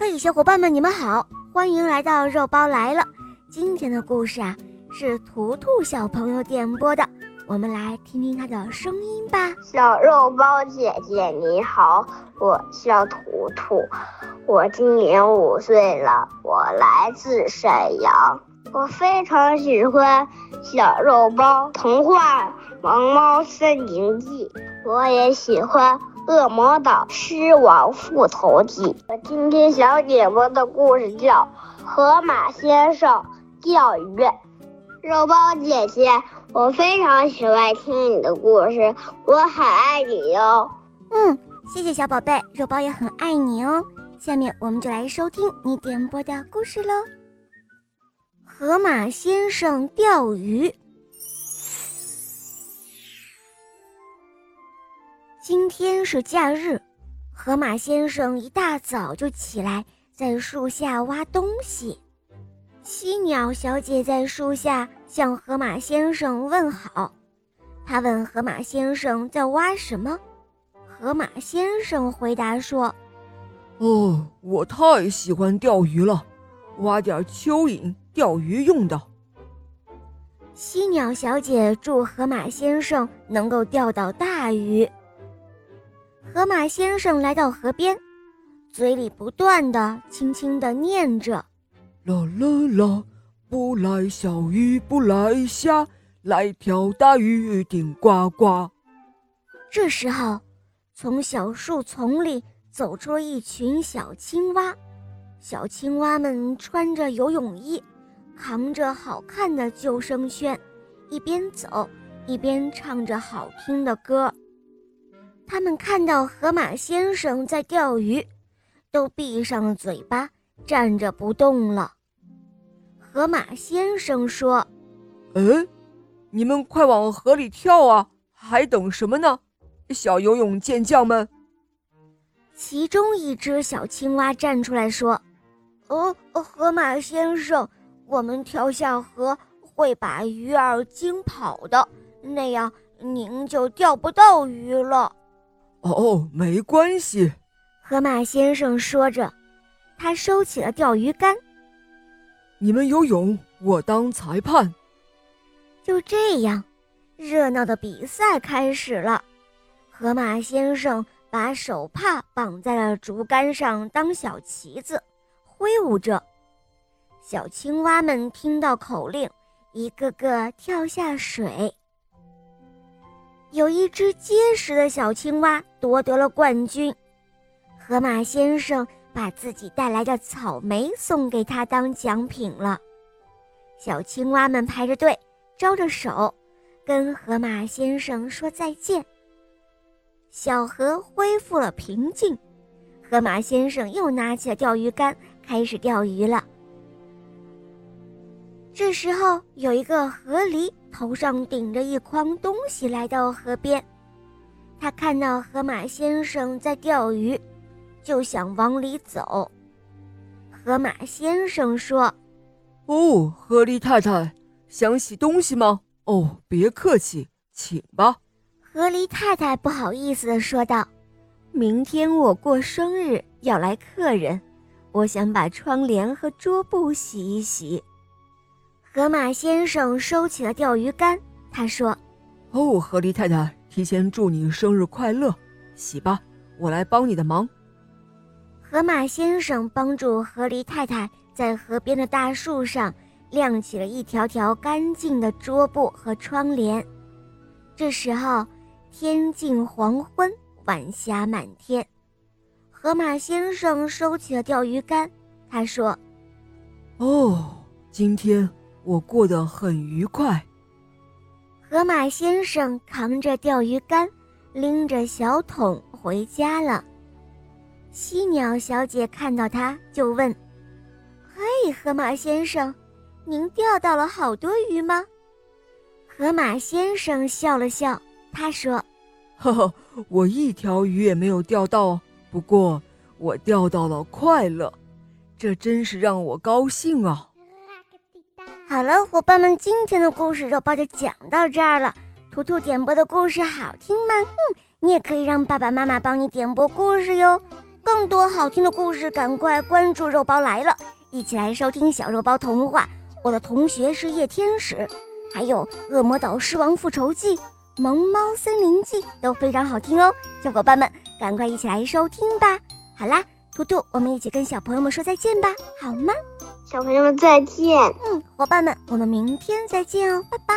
嘿，小伙伴们，你们好，欢迎来到肉包来了。今天的故事啊，是图图小朋友点播的，我们来听听他的声音吧。小肉包姐姐你好，我叫图图，我今年五岁了，我来自沈阳，我非常喜欢小肉包童话《萌猫森林记》，我也喜欢。《恶魔岛狮王复仇记》，我今天想点播的故事叫《河马先生钓鱼》。肉包姐姐，我非常喜欢听你的故事，我很爱你哟。嗯，谢谢小宝贝，肉包也很爱你哦。下面我们就来收听你点播的故事喽，《河马先生钓鱼》。今天是假日，河马先生一大早就起来，在树下挖东西。犀鸟小姐在树下向河马先生问好。她问河马先生在挖什么，河马先生回答说：“哦，我太喜欢钓鱼了，挖点蚯蚓钓鱼用的。”犀鸟小姐祝河马先生能够钓到大鱼。河马先生来到河边，嘴里不断的轻轻的念着：“啦啦啦，不来小鱼不来虾，来条大鱼顶呱呱。”这时候，从小树丛里走出了一群小青蛙。小青蛙们穿着游泳衣，扛着好看的救生圈，一边走一边唱着好听的歌。他们看到河马先生在钓鱼，都闭上了嘴巴，站着不动了。河马先生说：“嗯，你们快往河里跳啊！还等什么呢，小游泳健将们？”其中一只小青蛙站出来说：“哦，河马先生，我们跳下河会把鱼儿惊跑的，那样您就钓不到鱼了。”哦，没关系。河马先生说着，他收起了钓鱼竿。你们游泳，我当裁判。就这样，热闹的比赛开始了。河马先生把手帕绑在了竹竿上当小旗子，挥舞着。小青蛙们听到口令，一个个跳下水。有一只结实的小青蛙夺得了冠军，河马先生把自己带来的草莓送给他当奖品了。小青蛙们排着队，招着手，跟河马先生说再见。小河恢复了平静，河马先生又拿起了钓鱼竿，开始钓鱼了。这时候，有一个河狸头上顶着一筐东西来到河边，他看到河马先生在钓鱼，就想往里走。河马先生说：“哦，河狸太太，想洗东西吗？哦，别客气，请吧。”河狸太太不好意思地说道：“明天我过生日，要来客人，我想把窗帘和桌布洗一洗。”河马先生收起了钓鱼竿，他说：“哦，河狸太太，提前祝你生日快乐！洗吧，我来帮你的忙。”河马先生帮助河狸太太在河边的大树上晾起了一条条干净的桌布和窗帘。这时候，天近黄昏，晚霞满天。河马先生收起了钓鱼竿，他说：“哦，今天。”我过得很愉快。河马先生扛着钓鱼竿，拎着小桶回家了。犀鸟小姐看到他，就问：“嘿，河马先生，您钓到了好多鱼吗？”河马先生笑了笑，他说：“呵呵，我一条鱼也没有钓到，不过我钓到了快乐，这真是让我高兴啊。”好了，伙伴们，今天的故事肉包就讲到这儿了。图图点播的故事好听吗？嗯，你也可以让爸爸妈妈帮你点播故事哟。更多好听的故事，赶快关注肉包来了，一起来收听小肉包童话。我的同学是夜天使，还有《恶魔岛狮王复仇记》《萌猫森林记》都非常好听哦，小伙伴们赶快一起来收听吧。好啦，图图，我们一起跟小朋友们说再见吧，好吗？小朋友们再见。嗯，伙伴们，我们明天再见哦，拜拜。